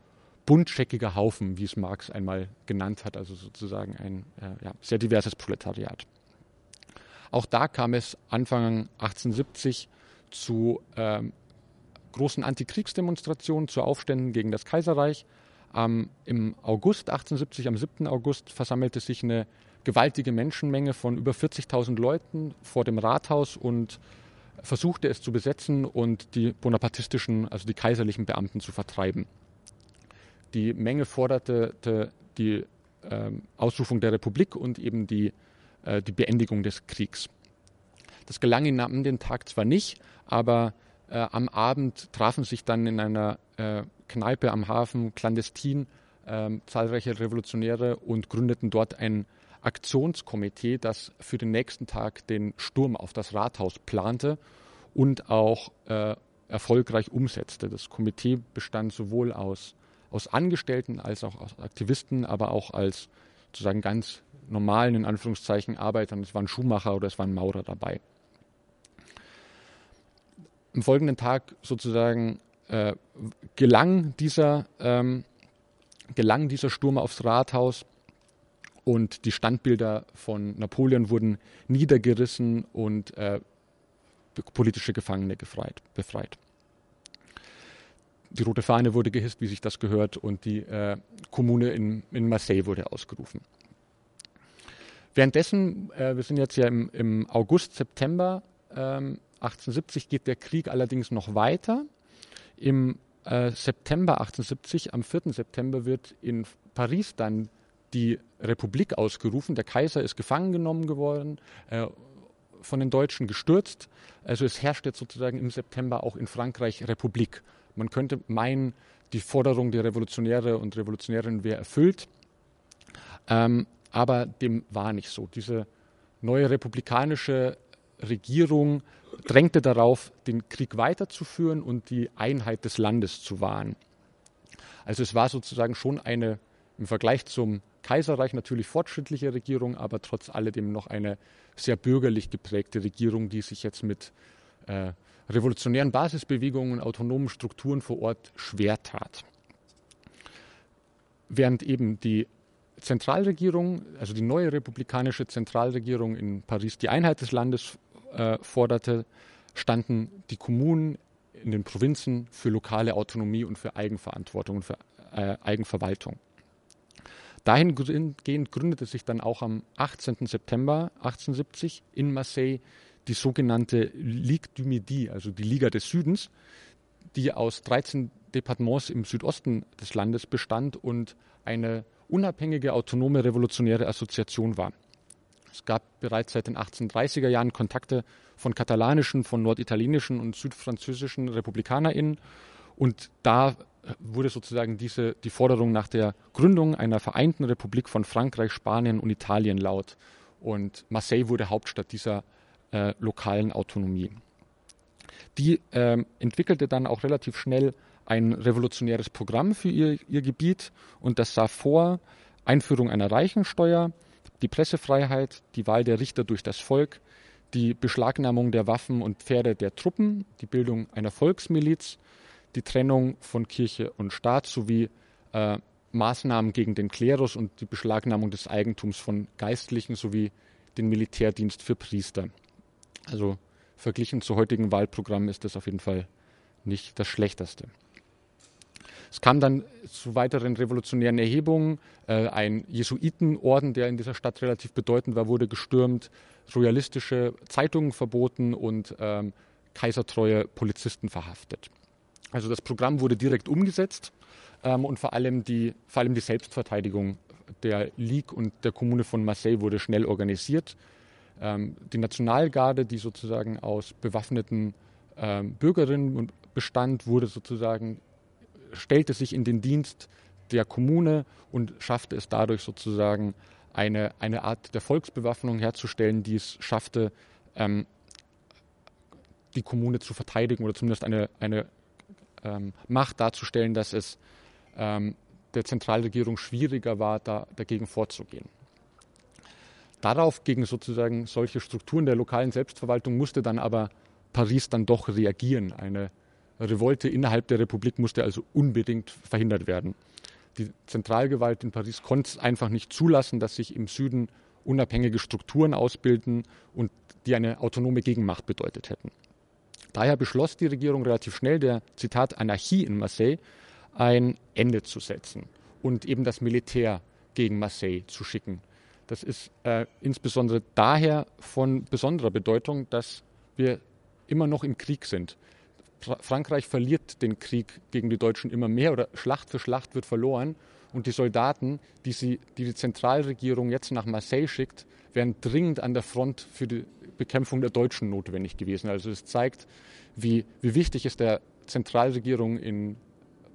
buntscheckiger Haufen, wie es Marx einmal genannt hat, also sozusagen ein äh, ja, sehr diverses Proletariat. Auch da kam es Anfang 1870 zu ähm, großen Antikriegsdemonstrationen, zu Aufständen gegen das Kaiserreich. Ähm, Im August 1870, am 7. August, versammelte sich eine gewaltige Menschenmenge von über 40.000 Leuten vor dem Rathaus und versuchte es zu besetzen und die bonapartistischen, also die kaiserlichen Beamten zu vertreiben. Die Menge forderte die äh, Ausrufung der Republik und eben die, äh, die Beendigung des Kriegs. Das gelang ihnen am den Tag zwar nicht, aber äh, am Abend trafen sich dann in einer äh, Kneipe am Hafen clandestin ähm, zahlreiche Revolutionäre und gründeten dort ein Aktionskomitee, das für den nächsten Tag den Sturm auf das Rathaus plante und auch äh, erfolgreich umsetzte. Das Komitee bestand sowohl aus, aus Angestellten als auch aus Aktivisten, aber auch als sozusagen ganz normalen, in Anführungszeichen, Arbeitern. Es waren Schuhmacher oder es waren Maurer dabei. Am folgenden Tag sozusagen äh, gelang, dieser, ähm, gelang dieser Sturm aufs Rathaus und die Standbilder von Napoleon wurden niedergerissen und äh, politische Gefangene gefreit, befreit. Die rote Fahne wurde gehisst, wie sich das gehört, und die äh, Kommune in, in, Marseille wurde ausgerufen. Währenddessen, äh, wir sind jetzt ja im, im August, September ähm, 1870, geht der Krieg allerdings noch weiter. Im äh, September 1870, am 4. September, wird in Paris dann die Republik ausgerufen. Der Kaiser ist gefangen genommen geworden, äh, von den Deutschen gestürzt. Also es herrscht jetzt sozusagen im September auch in Frankreich Republik. Man könnte meinen, die Forderung der Revolutionäre und Revolutionärinnen wäre erfüllt. Ähm, aber dem war nicht so. Diese neue republikanische Regierung drängte darauf, den Krieg weiterzuführen und die Einheit des Landes zu wahren. Also es war sozusagen schon eine im Vergleich zum Kaiserreich natürlich fortschrittliche Regierung, aber trotz alledem noch eine sehr bürgerlich geprägte Regierung, die sich jetzt mit äh, revolutionären Basisbewegungen und autonomen Strukturen vor Ort schwer tat. Während eben die Zentralregierung, also die neue republikanische Zentralregierung in Paris die Einheit des Landes äh, forderte, standen die Kommunen in den Provinzen für lokale Autonomie und für Eigenverantwortung und für äh, Eigenverwaltung. Dahingehend gründete sich dann auch am 18. September 1870 in Marseille die sogenannte Ligue du Midi, also die Liga des Südens, die aus 13 Departements im Südosten des Landes bestand und eine unabhängige, autonome revolutionäre Assoziation war. Es gab bereits seit den 1830er Jahren Kontakte von katalanischen, von norditalienischen und südfranzösischen RepublikanerInnen und da wurde sozusagen diese, die Forderung nach der Gründung einer vereinten Republik von Frankreich, Spanien und Italien laut. Und Marseille wurde Hauptstadt dieser äh, lokalen Autonomie. Die äh, entwickelte dann auch relativ schnell ein revolutionäres Programm für ihr, ihr Gebiet und das sah vor Einführung einer Reichensteuer, die Pressefreiheit, die Wahl der Richter durch das Volk, die Beschlagnahmung der Waffen und Pferde der Truppen, die Bildung einer Volksmiliz, die Trennung von Kirche und Staat sowie äh, Maßnahmen gegen den Klerus und die Beschlagnahmung des Eigentums von Geistlichen sowie den Militärdienst für Priester. Also verglichen zu heutigen Wahlprogrammen ist das auf jeden Fall nicht das Schlechteste. Es kam dann zu weiteren revolutionären Erhebungen. Äh, ein Jesuitenorden, der in dieser Stadt relativ bedeutend war, wurde gestürmt, royalistische Zeitungen verboten und ähm, kaisertreue Polizisten verhaftet. Also das Programm wurde direkt umgesetzt ähm, und vor allem, die, vor allem die Selbstverteidigung der Ligue und der Kommune von Marseille wurde schnell organisiert. Ähm, die Nationalgarde, die sozusagen aus bewaffneten ähm, Bürgerinnen bestand, wurde sozusagen, stellte sich in den Dienst der Kommune und schaffte es dadurch sozusagen eine, eine Art der Volksbewaffnung herzustellen, die es schaffte, ähm, die Kommune zu verteidigen oder zumindest eine, eine ähm, Macht darzustellen, dass es ähm, der Zentralregierung schwieriger war, da, dagegen vorzugehen. darauf, gegen sozusagen solche Strukturen der lokalen Selbstverwaltung, musste dann aber Paris dann doch reagieren. Eine Revolte innerhalb der Republik musste also unbedingt verhindert werden. Die Zentralgewalt in Paris konnte es einfach nicht zulassen, dass sich im Süden unabhängige Strukturen ausbilden und die eine autonome Gegenmacht bedeutet hätten. Daher beschloss die Regierung relativ schnell der Zitat Anarchie in Marseille ein Ende zu setzen und eben das Militär gegen Marseille zu schicken. Das ist äh, insbesondere daher von besonderer Bedeutung, dass wir immer noch im Krieg sind. Fra Frankreich verliert den Krieg gegen die Deutschen immer mehr oder Schlacht für Schlacht wird verloren. Und die Soldaten, die, sie, die die Zentralregierung jetzt nach Marseille schickt, wären dringend an der Front für die Bekämpfung der Deutschen notwendig gewesen. Also es zeigt, wie, wie wichtig es der Zentralregierung in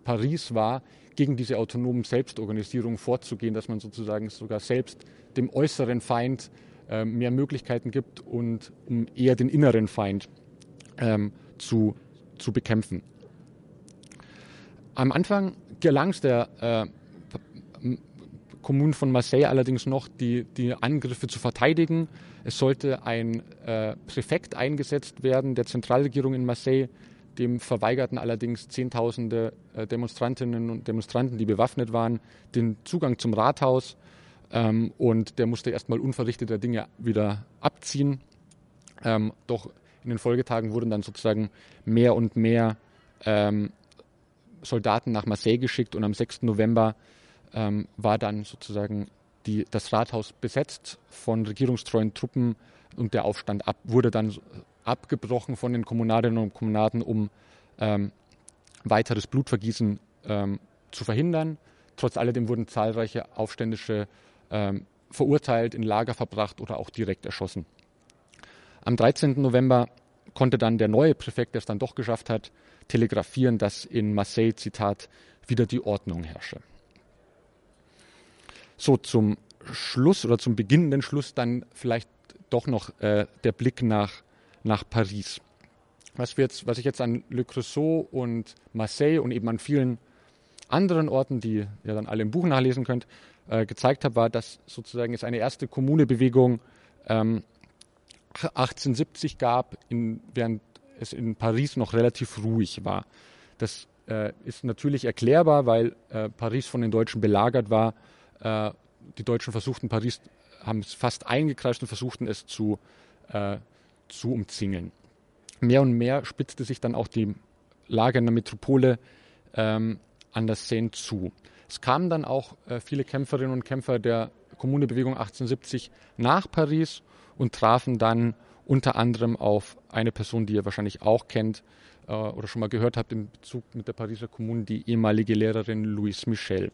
Paris war, gegen diese autonomen Selbstorganisierung vorzugehen, dass man sozusagen sogar selbst dem äußeren Feind äh, mehr Möglichkeiten gibt und um eher den inneren Feind ähm, zu, zu bekämpfen. Am Anfang gelang es der äh, Kommune von Marseille allerdings noch, die, die Angriffe zu verteidigen. Es sollte ein äh, Präfekt eingesetzt werden der Zentralregierung in Marseille. Dem verweigerten allerdings Zehntausende äh, Demonstrantinnen und Demonstranten, die bewaffnet waren, den Zugang zum Rathaus. Ähm, und der musste erstmal unverrichteter Dinge wieder abziehen. Ähm, doch in den Folgetagen wurden dann sozusagen mehr und mehr ähm, Soldaten nach Marseille geschickt und am 6. November ähm, war dann sozusagen die, das Rathaus besetzt von regierungstreuen Truppen und der Aufstand ab, wurde dann abgebrochen von den Kommunadinnen und Kommunaden, um ähm, weiteres Blutvergießen ähm, zu verhindern. Trotz alledem wurden zahlreiche Aufständische ähm, verurteilt, in Lager verbracht oder auch direkt erschossen. Am 13. November konnte dann der neue Präfekt, der es dann doch geschafft hat, telegrafieren, dass in Marseille, Zitat, wieder die Ordnung herrsche. So, zum Schluss oder zum beginnenden Schluss dann vielleicht doch noch äh, der Blick nach, nach Paris. Was, wir jetzt, was ich jetzt an Le Creusot und Marseille und eben an vielen anderen Orten, die ihr dann alle im Buch nachlesen könnt, äh, gezeigt habe, war, dass sozusagen es eine erste Kommunebewegung ähm, 1870 gab, in, während es in Paris noch relativ ruhig war. Das äh, ist natürlich erklärbar, weil äh, Paris von den Deutschen belagert war äh, die Deutschen versuchten Paris, haben es fast eingekreist und versuchten es zu, äh, zu umzingeln. Mehr und mehr spitzte sich dann auch die Lage in der Metropole ähm, an der Seine zu. Es kamen dann auch äh, viele Kämpferinnen und Kämpfer der Kommunebewegung 1870 nach Paris und trafen dann unter anderem auf eine Person, die ihr wahrscheinlich auch kennt äh, oder schon mal gehört habt in Bezug mit der Pariser Kommune, die ehemalige Lehrerin Louise Michel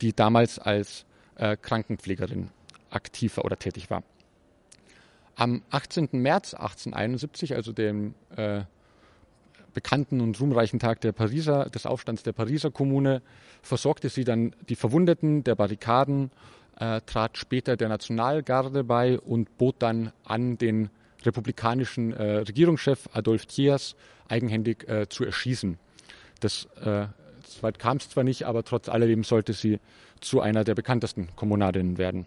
die damals als äh, Krankenpflegerin aktiv war oder tätig war. Am 18. März 1871, also dem äh, bekannten und ruhmreichen Tag der Pariser, des Aufstands der Pariser Kommune, versorgte sie dann die Verwundeten der Barrikaden, äh, trat später der Nationalgarde bei und bot dann an, den republikanischen äh, Regierungschef Adolphe Thiers eigenhändig äh, zu erschießen. Das äh, kam es zwar nicht, aber trotz alledem sollte sie zu einer der bekanntesten Kommunadinnen werden.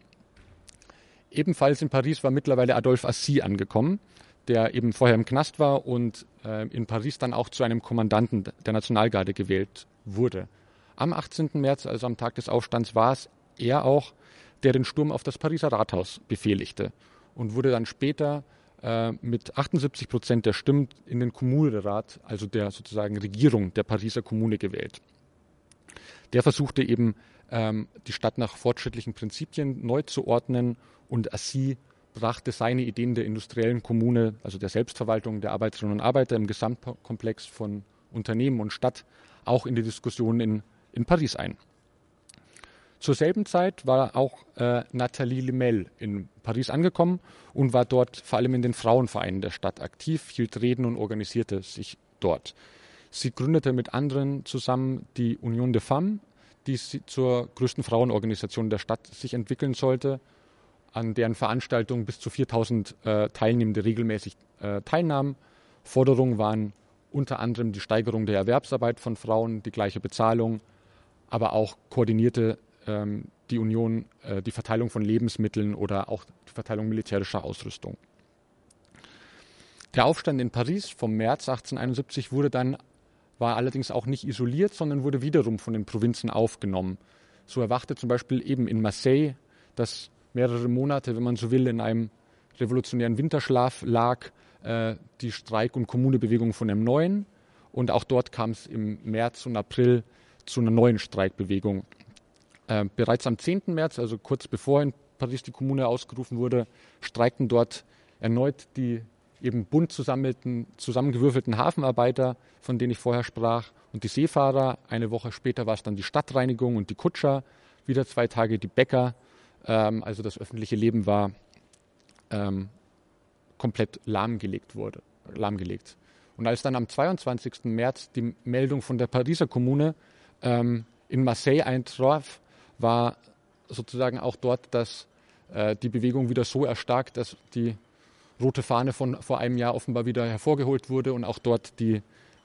Ebenfalls in Paris war mittlerweile Adolphe Assy angekommen, der eben vorher im Knast war und äh, in Paris dann auch zu einem Kommandanten der Nationalgarde gewählt wurde. Am 18. März, also am Tag des Aufstands, war es er auch, der den Sturm auf das Pariser Rathaus befehligte und wurde dann später äh, mit 78 Prozent der Stimmen in den Kommunerat, also der sozusagen Regierung der Pariser Kommune gewählt. Der versuchte eben ähm, die Stadt nach fortschrittlichen Prinzipien neu zu ordnen und Assis brachte seine Ideen der industriellen Kommune, also der Selbstverwaltung der Arbeiterinnen und Arbeiter im Gesamtkomplex von Unternehmen und Stadt auch in die Diskussion in, in Paris ein. Zur selben Zeit war auch äh, Nathalie Lemel in Paris angekommen und war dort vor allem in den Frauenvereinen der Stadt aktiv, hielt Reden und organisierte sich dort. Sie gründete mit anderen zusammen die Union des Femmes, die zur größten Frauenorganisation der Stadt sich entwickeln sollte, an deren Veranstaltungen bis zu 4000 äh, Teilnehmende regelmäßig äh, teilnahmen. Forderungen waren unter anderem die Steigerung der Erwerbsarbeit von Frauen, die gleiche Bezahlung, aber auch koordinierte ähm, die Union äh, die Verteilung von Lebensmitteln oder auch die Verteilung militärischer Ausrüstung. Der Aufstand in Paris vom März 1871 wurde dann, war allerdings auch nicht isoliert, sondern wurde wiederum von den Provinzen aufgenommen. So erwachte zum Beispiel eben in Marseille, das mehrere Monate, wenn man so will, in einem revolutionären Winterschlaf lag, äh, die Streik- und Kommunebewegung von einem neuen. Und auch dort kam es im März und April zu einer neuen Streikbewegung. Äh, bereits am 10. März, also kurz bevor in Paris die Kommune ausgerufen wurde, streikten dort erneut die eben bunt zusammengewürfelten Hafenarbeiter, von denen ich vorher sprach, und die Seefahrer. Eine Woche später war es dann die Stadtreinigung und die Kutscher. Wieder zwei Tage die Bäcker. Ähm, also das öffentliche Leben war ähm, komplett lahmgelegt wurde, lahmgelegt. Und als dann am 22. März die Meldung von der Pariser Kommune ähm, in Marseille eintraf, war sozusagen auch dort dass äh, die Bewegung wieder so erstarkt, dass die rote Fahne von vor einem Jahr offenbar wieder hervorgeholt wurde und auch dort die,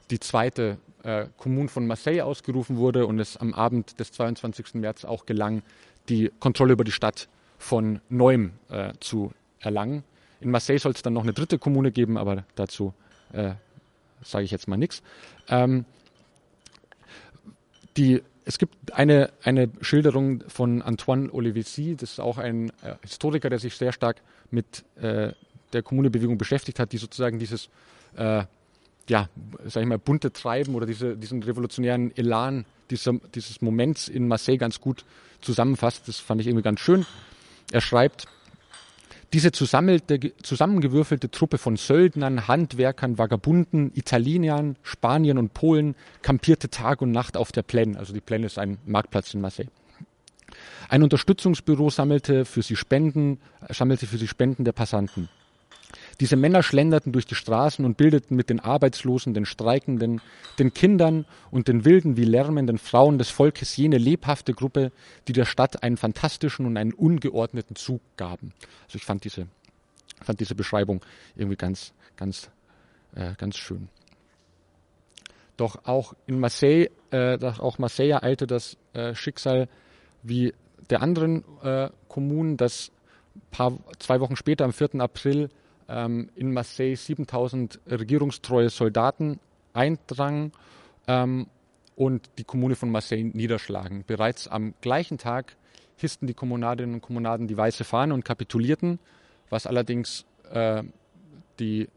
die zweite äh, Kommune von Marseille ausgerufen wurde und es am Abend des 22. März auch gelang, die Kontrolle über die Stadt von neuem äh, zu erlangen. In Marseille soll es dann noch eine dritte Kommune geben, aber dazu äh, sage ich jetzt mal nichts. Ähm, es gibt eine, eine Schilderung von Antoine Olivier, das ist auch ein äh, Historiker, der sich sehr stark mit äh, der Kommunebewegung beschäftigt hat, die sozusagen dieses, äh, ja, sag ich mal, bunte Treiben oder diese, diesen revolutionären Elan dieser, dieses Moments in Marseille ganz gut zusammenfasst. Das fand ich irgendwie ganz schön. Er schreibt, diese zusammengewürfelte Truppe von Söldnern, Handwerkern, Vagabunden, Italienern, Spaniern und Polen kampierte Tag und Nacht auf der Plaine. Also die Plaine ist ein Marktplatz in Marseille. Ein Unterstützungsbüro sammelte für sie Spenden, sammelte für sie Spenden der Passanten. Diese Männer schlenderten durch die Straßen und bildeten mit den Arbeitslosen, den Streikenden, den Kindern und den wilden wie lärmenden Frauen des Volkes jene lebhafte Gruppe, die der Stadt einen fantastischen und einen ungeordneten Zug gaben. Also ich fand diese, fand diese Beschreibung irgendwie ganz, ganz, äh, ganz schön. Doch auch in Marseille, äh, auch Marseille eilte das äh, Schicksal wie der anderen äh, Kommunen, dass paar, zwei Wochen später, am 4. April, ähm, in Marseille 7000 regierungstreue Soldaten eindrangen ähm, und die Kommune von Marseille niederschlagen. Bereits am gleichen Tag hissten die Kommunadinnen und Kommunaden die weiße Fahne und kapitulierten, was allerdings äh, die,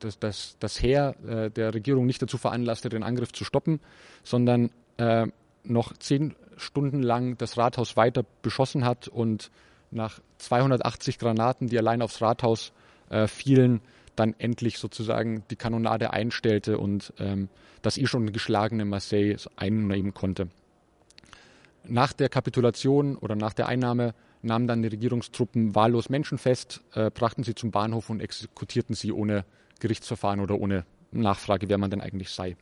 das, das, das Heer äh, der Regierung nicht dazu veranlasste, den Angriff zu stoppen, sondern äh, noch zehn Stunden lang das Rathaus weiter beschossen hat und nach 280 Granaten, die allein aufs Rathaus äh, fielen, dann endlich sozusagen die Kanonade einstellte und ähm, das eh schon geschlagene Marseille einnehmen konnte. Nach der Kapitulation oder nach der Einnahme nahmen dann die Regierungstruppen wahllos Menschen fest, äh, brachten sie zum Bahnhof und exekutierten sie ohne Gerichtsverfahren oder ohne Nachfrage, wer man denn eigentlich sei.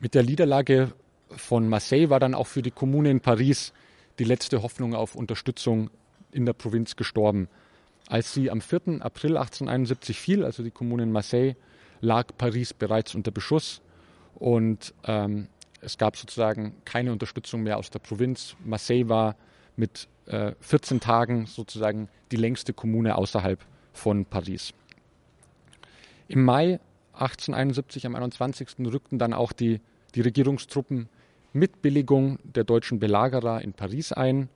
Mit der Niederlage von Marseille war dann auch für die Kommune in Paris die letzte Hoffnung auf Unterstützung in der Provinz gestorben. Als sie am 4. April 1871 fiel, also die Kommune in Marseille, lag Paris bereits unter Beschuss und ähm, es gab sozusagen keine Unterstützung mehr aus der Provinz. Marseille war mit äh, 14 Tagen sozusagen die längste Kommune außerhalb von Paris. Im Mai 1871, am 21. rückten dann auch die, die Regierungstruppen mit Billigung der deutschen Belagerer in Paris ein.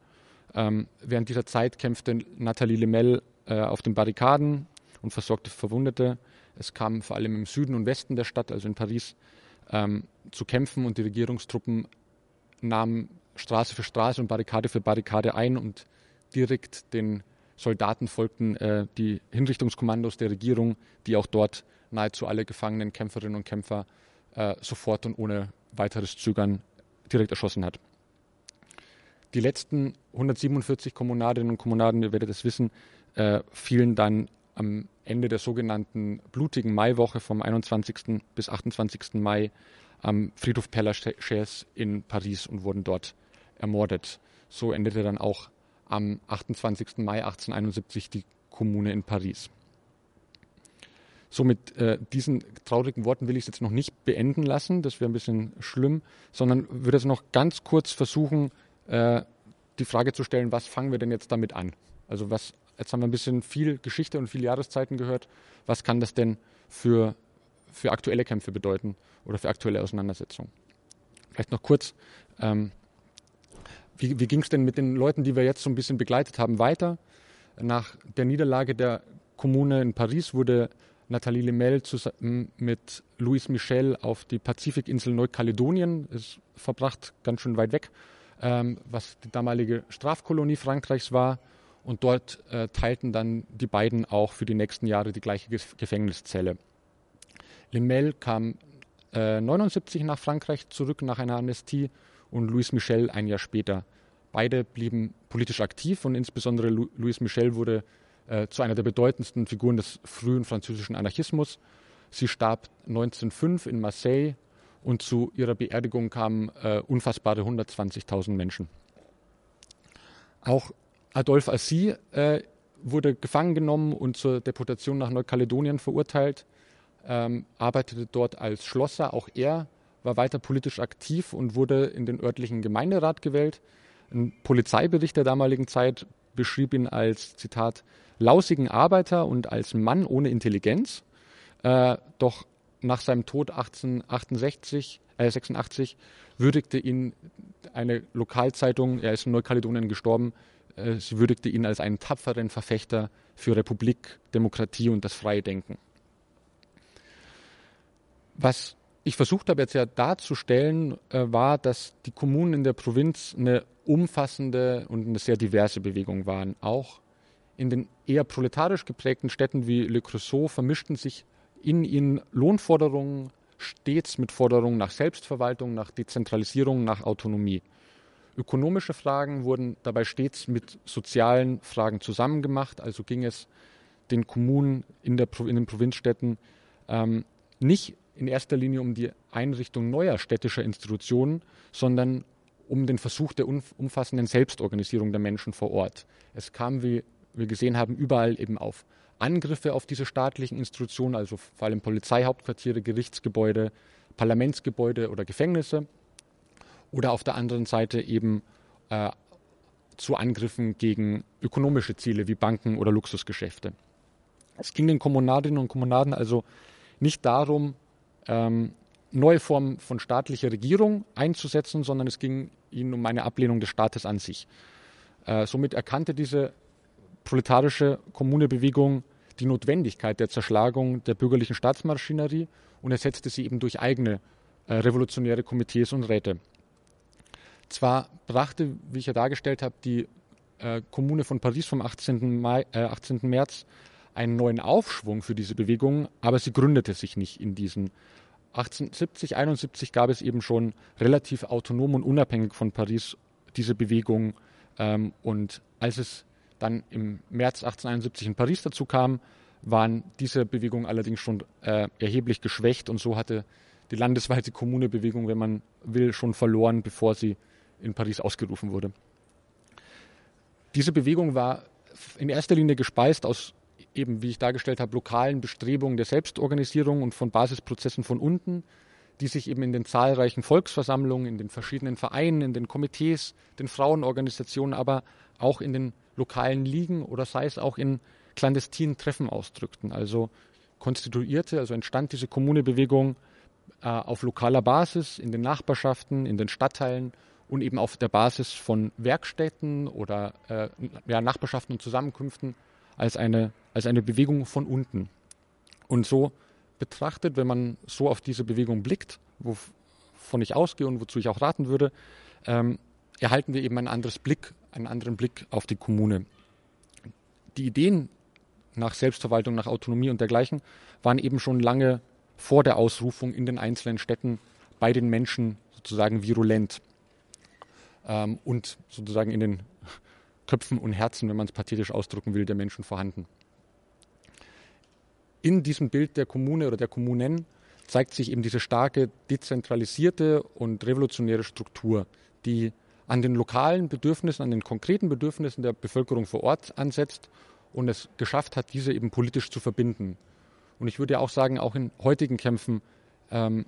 Ähm, während dieser Zeit kämpfte Nathalie Lemel äh, auf den Barrikaden und versorgte Verwundete. Es kam vor allem im Süden und Westen der Stadt, also in Paris, ähm, zu kämpfen und die Regierungstruppen nahmen Straße für Straße und Barrikade für Barrikade ein und direkt den Soldaten folgten äh, die Hinrichtungskommandos der Regierung, die auch dort nahezu alle gefangenen Kämpferinnen und Kämpfer äh, sofort und ohne weiteres Zögern direkt erschossen hat. Die letzten 147 Kommunadinnen und Kommunaden, ihr werdet es wissen, äh, fielen dann am Ende der sogenannten blutigen Maiwoche vom 21. bis 28. Mai am Friedhof Père Lachaise in Paris und wurden dort ermordet. So endete dann auch am 28. Mai 1871 die Kommune in Paris. So mit äh, diesen traurigen Worten will ich es jetzt noch nicht beenden lassen, das wäre ein bisschen schlimm, sondern würde jetzt noch ganz kurz versuchen, äh, die Frage zu stellen, was fangen wir denn jetzt damit an? Also was, jetzt haben wir ein bisschen viel Geschichte und viele Jahreszeiten gehört, was kann das denn für, für aktuelle Kämpfe bedeuten oder für aktuelle Auseinandersetzungen? Vielleicht noch kurz, ähm, wie, wie ging es denn mit den Leuten, die wir jetzt so ein bisschen begleitet haben, weiter? Nach der Niederlage der Kommune in Paris wurde Nathalie Lemel zusammen mit Louis Michel auf die Pazifikinsel Neukaledonien, ist verbracht, ganz schön weit weg, ähm, was die damalige Strafkolonie Frankreichs war. Und dort äh, teilten dann die beiden auch für die nächsten Jahre die gleiche Gefängniszelle. Lemel kam äh, 79 nach Frankreich zurück nach einer Amnestie und Louis Michel ein Jahr später. Beide blieben politisch aktiv und insbesondere Louis Michel wurde äh, zu einer der bedeutendsten Figuren des frühen französischen Anarchismus. Sie starb 1905 in Marseille und zu ihrer Beerdigung kamen äh, unfassbare 120.000 Menschen. Auch Adolphe Assy äh, wurde gefangen genommen und zur Deportation nach Neukaledonien verurteilt, ähm, arbeitete dort als Schlosser. Auch er war weiter politisch aktiv und wurde in den örtlichen Gemeinderat gewählt. Ein Polizeibericht der damaligen Zeit beschrieb ihn als, Zitat, lausigen Arbeiter und als Mann ohne Intelligenz. Äh, doch nach seinem Tod 1868, äh, 86 würdigte ihn eine Lokalzeitung, er ist in Neukaledonien gestorben, äh, sie würdigte ihn als einen tapferen Verfechter für Republik, Demokratie und das freie Denken. Was ich versucht habe jetzt ja darzustellen, äh, war, dass die Kommunen in der Provinz eine umfassende und eine sehr diverse Bewegung waren. Auch in den eher proletarisch geprägten Städten wie Le Creusot vermischten sich in ihnen Lohnforderungen stets mit Forderungen nach Selbstverwaltung, nach Dezentralisierung, nach Autonomie. Ökonomische Fragen wurden dabei stets mit sozialen Fragen zusammengemacht, also ging es den Kommunen in, der, in den Provinzstädten ähm, nicht in erster Linie um die Einrichtung neuer städtischer Institutionen, sondern um den Versuch der umfassenden Selbstorganisierung der Menschen vor Ort. Es kam, wie wir gesehen haben, überall eben auf Angriffe auf diese staatlichen Institutionen, also vor allem Polizeihauptquartiere, Gerichtsgebäude, Parlamentsgebäude oder Gefängnisse. Oder auf der anderen Seite eben äh, zu Angriffen gegen ökonomische Ziele wie Banken oder Luxusgeschäfte. Es ging den Kommunadinnen und Kommunaden also nicht darum, ähm, neue Formen von staatlicher Regierung einzusetzen, sondern es ging ihnen um eine Ablehnung des Staates an sich. Äh, somit erkannte diese proletarische Kommunebewegung die Notwendigkeit der Zerschlagung der bürgerlichen Staatsmaschinerie und ersetzte sie eben durch eigene äh, revolutionäre Komitees und Räte. Zwar brachte, wie ich ja dargestellt habe, die äh, Kommune von Paris vom 18. Mai, 18. März einen neuen Aufschwung für diese Bewegung, aber sie gründete sich nicht in diesen 1870, 71 gab es eben schon relativ autonom und unabhängig von Paris diese Bewegung. Ähm, und als es dann im März 1871 in Paris dazu kam, waren diese Bewegungen allerdings schon äh, erheblich geschwächt und so hatte die landesweite Kommunebewegung, wenn man will, schon verloren, bevor sie in Paris ausgerufen wurde. Diese Bewegung war in erster Linie gespeist aus eben, wie ich dargestellt habe, lokalen Bestrebungen der Selbstorganisierung und von Basisprozessen von unten, die sich eben in den zahlreichen Volksversammlungen, in den verschiedenen Vereinen, in den Komitees, den Frauenorganisationen, aber auch in den lokalen Ligen oder sei es auch in clandestinen Treffen ausdrückten. Also konstituierte, also entstand diese Kommunebewegung äh, auf lokaler Basis, in den Nachbarschaften, in den Stadtteilen und eben auf der Basis von Werkstätten oder äh, ja, Nachbarschaften und Zusammenkünften als eine, als eine Bewegung von unten. Und so betrachtet, wenn man so auf diese Bewegung blickt, wovon ich ausgehe und wozu ich auch raten würde, ähm, erhalten wir eben ein anderes Blick, einen anderen Blick auf die Kommune. Die Ideen nach Selbstverwaltung, nach Autonomie und dergleichen waren eben schon lange vor der Ausrufung in den einzelnen Städten bei den Menschen sozusagen virulent ähm, und sozusagen in den Köpfen und Herzen, wenn man es pathetisch ausdrücken will, der Menschen vorhanden. In diesem Bild der Kommune oder der Kommunen zeigt sich eben diese starke dezentralisierte und revolutionäre Struktur, die an den lokalen Bedürfnissen, an den konkreten Bedürfnissen der Bevölkerung vor Ort ansetzt und es geschafft hat, diese eben politisch zu verbinden. Und ich würde ja auch sagen, auch in heutigen Kämpfen ähm,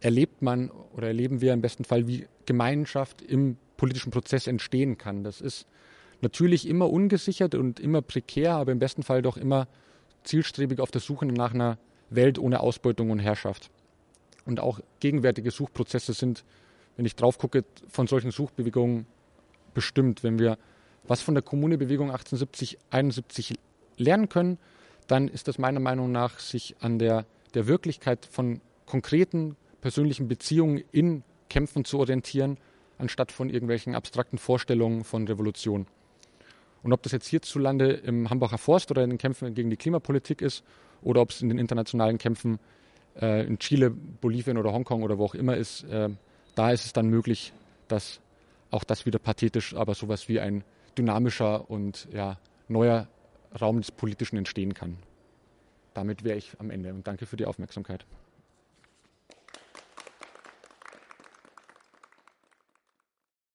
erlebt man oder erleben wir im besten Fall, wie Gemeinschaft im politischen Prozess entstehen kann. Das ist natürlich immer ungesichert und immer prekär, aber im besten Fall doch immer zielstrebig auf der Suche nach einer Welt ohne Ausbeutung und Herrschaft. Und auch gegenwärtige Suchprozesse sind, wenn ich drauf gucke, von solchen Suchbewegungen bestimmt. Wenn wir was von der Kommunebewegung 1870, 71 lernen können, dann ist das meiner Meinung nach, sich an der, der Wirklichkeit von konkreten persönlichen Beziehungen in Kämpfen zu orientieren, anstatt von irgendwelchen abstrakten Vorstellungen von Revolution. Und ob das jetzt hierzulande im Hambacher Forst oder in den Kämpfen gegen die Klimapolitik ist oder ob es in den internationalen Kämpfen äh, in Chile, Bolivien oder Hongkong oder wo auch immer ist, äh, da ist es dann möglich, dass auch das wieder pathetisch, aber sowas wie ein dynamischer und ja, neuer Raum des Politischen entstehen kann. Damit wäre ich am Ende und danke für die Aufmerksamkeit.